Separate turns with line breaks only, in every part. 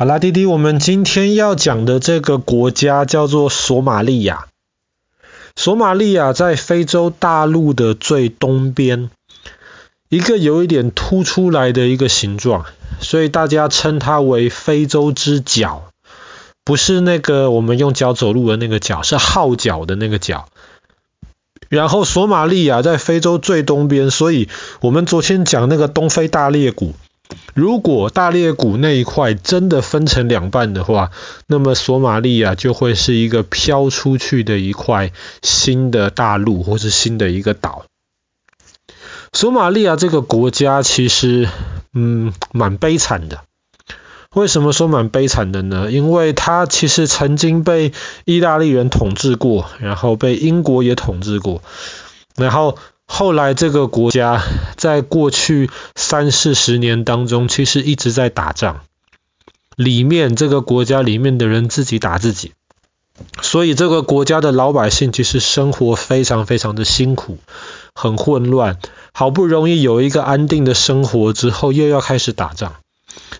好啦，弟弟，我们今天要讲的这个国家叫做索马利亚。索马利亚在非洲大陆的最东边，一个有一点凸出来的一个形状，所以大家称它为非洲之角，不是那个我们用脚走路的那个脚，是号角的那个角。然后索马利亚在非洲最东边，所以我们昨天讲那个东非大裂谷。如果大裂谷那一块真的分成两半的话，那么索马利亚就会是一个飘出去的一块新的大陆，或是新的一个岛。索马利亚这个国家其实，嗯，蛮悲惨的。为什么说蛮悲惨的呢？因为它其实曾经被意大利人统治过，然后被英国也统治过，然后。后来这个国家在过去三四十年当中，其实一直在打仗。里面这个国家里面的人自己打自己，所以这个国家的老百姓其实生活非常非常的辛苦，很混乱。好不容易有一个安定的生活之后，又要开始打仗，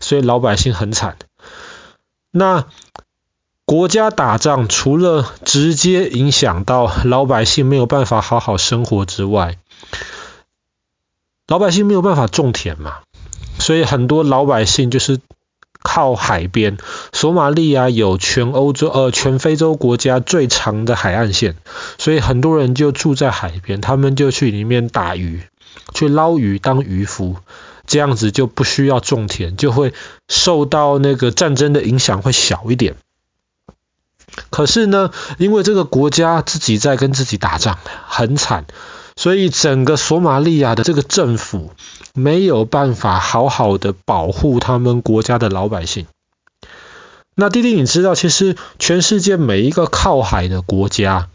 所以老百姓很惨。那国家打仗，除了直接影响到老百姓没有办法好好生活之外，老百姓没有办法种田嘛，所以很多老百姓就是靠海边。索马利亚有全欧洲呃全非洲国家最长的海岸线，所以很多人就住在海边，他们就去里面打鱼，去捞鱼当渔夫，这样子就不需要种田，就会受到那个战争的影响会小一点。可是呢，因为这个国家自己在跟自己打仗，很惨，所以整个索马利亚的这个政府没有办法好好的保护他们国家的老百姓。那弟弟，你知道，其实全世界每一个靠海的国家，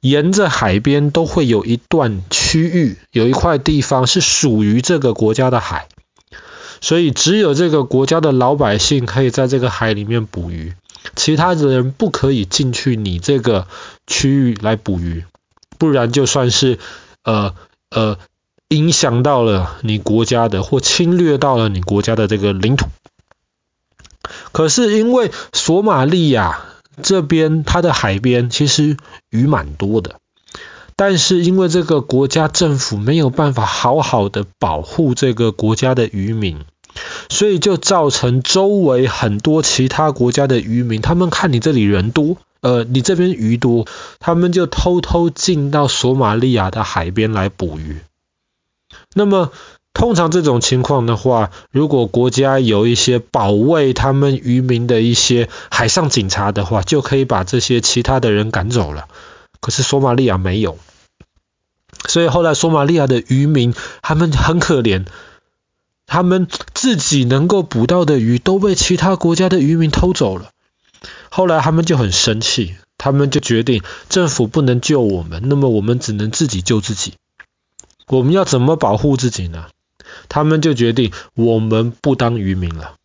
沿着海边都会有一段区域，有一块地方是属于这个国家的海，所以只有这个国家的老百姓可以在这个海里面捕鱼。其他的人不可以进去你这个区域来捕鱼，不然就算是呃呃影响到了你国家的或侵略到了你国家的这个领土。可是因为索马利亚这边它的海边其实鱼蛮多的，但是因为这个国家政府没有办法好好的保护这个国家的渔民。所以就造成周围很多其他国家的渔民，他们看你这里人多，呃，你这边鱼多，他们就偷偷进到索马利亚的海边来捕鱼。那么通常这种情况的话，如果国家有一些保卫他们渔民的一些海上警察的话，就可以把这些其他的人赶走了。可是索马利亚没有，所以后来索马利亚的渔民他们很可怜。他们自己能够捕到的鱼都被其他国家的渔民偷走了。后来他们就很生气，他们就决定政府不能救我们，那么我们只能自己救自己。我们要怎么保护自己呢？他们就决定我们不当渔民了，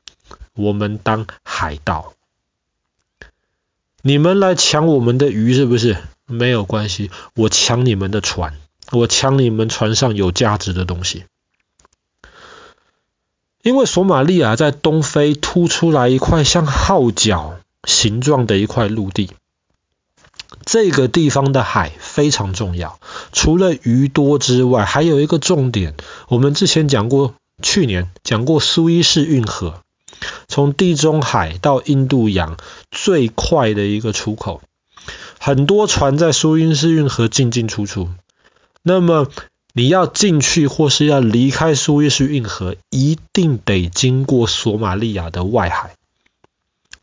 我们当海盗。你们来抢我们的鱼是不是？没有关系，我抢你们的船，我抢你们船上有价值的东西。因为索马利亚在东非凸出来一块像号角形状的一块陆地，这个地方的海非常重要。除了鱼多之外，还有一个重点，我们之前讲过，去年讲过苏伊士运河，从地中海到印度洋最快的一个出口，很多船在苏伊士运河进进出出。那么你要进去或是要离开苏伊士运河，一定得经过索马利亚的外海。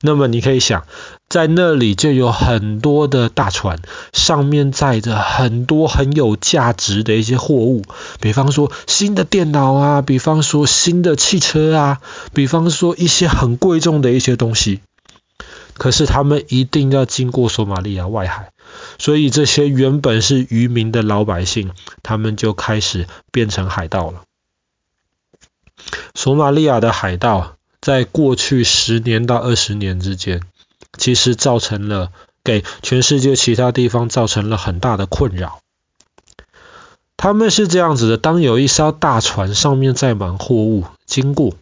那么你可以想，在那里就有很多的大船，上面载着很多很有价值的一些货物，比方说新的电脑啊，比方说新的汽车啊，比方说一些很贵重的一些东西。可是他们一定要经过索马利亚外海。所以这些原本是渔民的老百姓，他们就开始变成海盗了。索马利亚的海盗在过去十年到二十年之间，其实造成了给全世界其他地方造成了很大的困扰。他们是这样子的：当有一艘大船上面载满货物经过，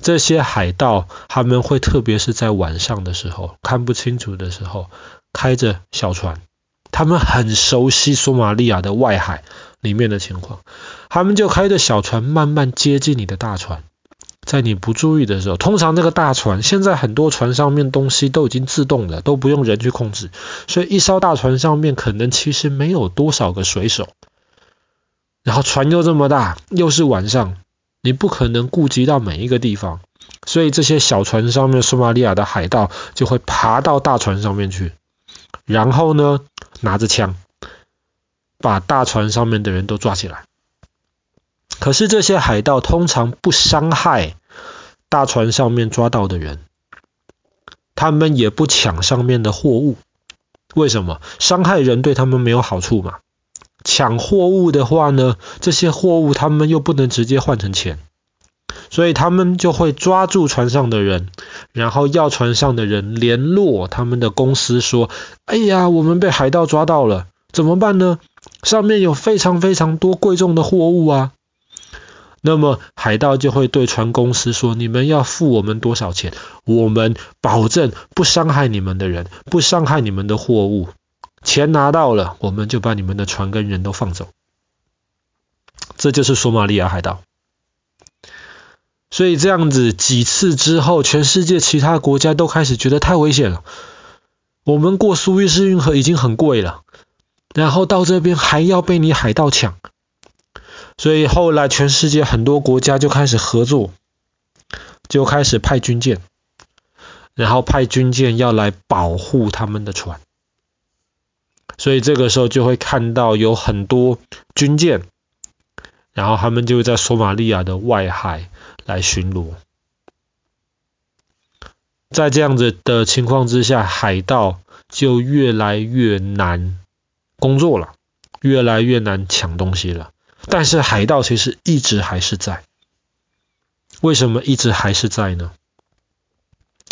这些海盗他们会特别是在晚上的时候看不清楚的时候，开着小船，他们很熟悉索马利亚的外海里面的情况，他们就开着小船慢慢接近你的大船。在你不注意的时候，通常那个大船，现在很多船上面东西都已经自动的，都不用人去控制，所以一艘大船上面可能其实没有多少个水手，然后船又这么大，又是晚上，你不可能顾及到每一个地方，所以这些小船上面索马利亚的海盗就会爬到大船上面去，然后呢，拿着枪把大船上面的人都抓起来。可是这些海盗通常不伤害大船上面抓到的人，他们也不抢上面的货物。为什么？伤害人对他们没有好处嘛。抢货物的话呢，这些货物他们又不能直接换成钱，所以他们就会抓住船上的人，然后要船上的人联络他们的公司说：“哎呀，我们被海盗抓到了，怎么办呢？上面有非常非常多贵重的货物啊。”那么海盗就会对船公司说：“你们要付我们多少钱？我们保证不伤害你们的人，不伤害你们的货物。钱拿到了，我们就把你们的船跟人都放走。”这就是索马利亚海盗。所以这样子几次之后，全世界其他国家都开始觉得太危险了。我们过苏伊士运河已经很贵了，然后到这边还要被你海盗抢。所以后来，全世界很多国家就开始合作，就开始派军舰，然后派军舰要来保护他们的船。所以这个时候就会看到有很多军舰，然后他们就在索马利亚的外海来巡逻。在这样子的情况之下，海盗就越来越难工作了，越来越难抢东西了。但是海盗其实一直还是在，为什么一直还是在呢？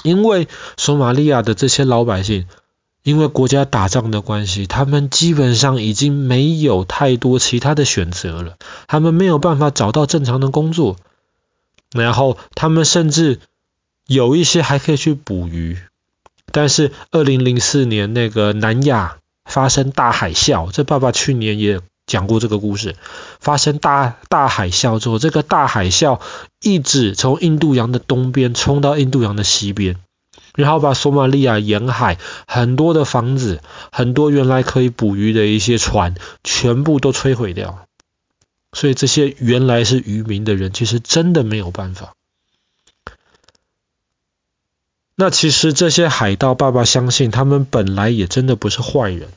因为索马利亚的这些老百姓，因为国家打仗的关系，他们基本上已经没有太多其他的选择了，他们没有办法找到正常的工作，然后他们甚至有一些还可以去捕鱼，但是二零零四年那个南亚发生大海啸，这爸爸去年也。讲过这个故事，发生大大海啸之后，这个大海啸一直从印度洋的东边冲到印度洋的西边，然后把索马利亚沿海很多的房子、很多原来可以捕鱼的一些船，全部都摧毁掉。所以这些原来是渔民的人，其实真的没有办法。那其实这些海盗爸爸相信，他们本来也真的不是坏人。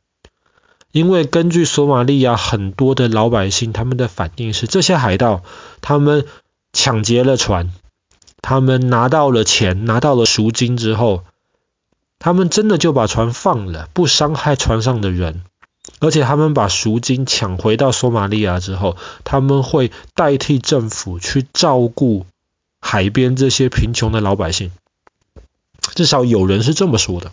因为根据索马利亚很多的老百姓，他们的反应是，这些海盗他们抢劫了船，他们拿到了钱，拿到了赎金之后，他们真的就把船放了，不伤害船上的人，而且他们把赎金抢回到索马利亚之后，他们会代替政府去照顾海边这些贫穷的老百姓，至少有人是这么说的。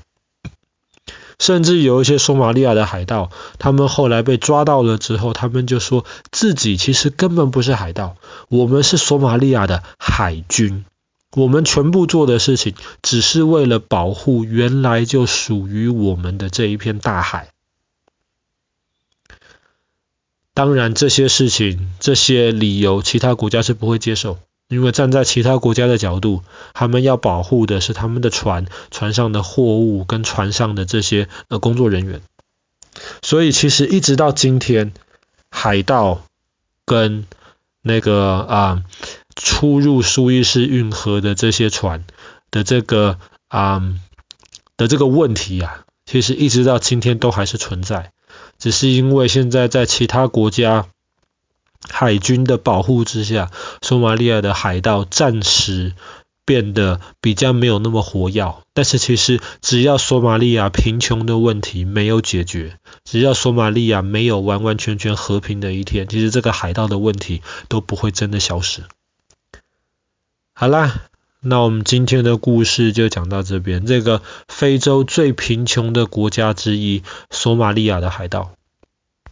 甚至有一些索马利亚的海盗，他们后来被抓到了之后，他们就说自己其实根本不是海盗，我们是索马利亚的海军，我们全部做的事情只是为了保护原来就属于我们的这一片大海。当然，这些事情、这些理由，其他国家是不会接受。因为站在其他国家的角度，他们要保护的是他们的船、船上的货物跟船上的这些呃工作人员。所以其实一直到今天，海盗跟那个啊出入苏伊士运河的这些船的这个啊的这个问题啊，其实一直到今天都还是存在，只是因为现在在其他国家。海军的保护之下，索马利亚的海盗暂时变得比较没有那么活跃。但是其实只要索马利亚贫穷的问题没有解决，只要索马利亚没有完完全全和平的一天，其实这个海盗的问题都不会真的消失。好啦，那我们今天的故事就讲到这边。这个非洲最贫穷的国家之一——索马利亚的海盗。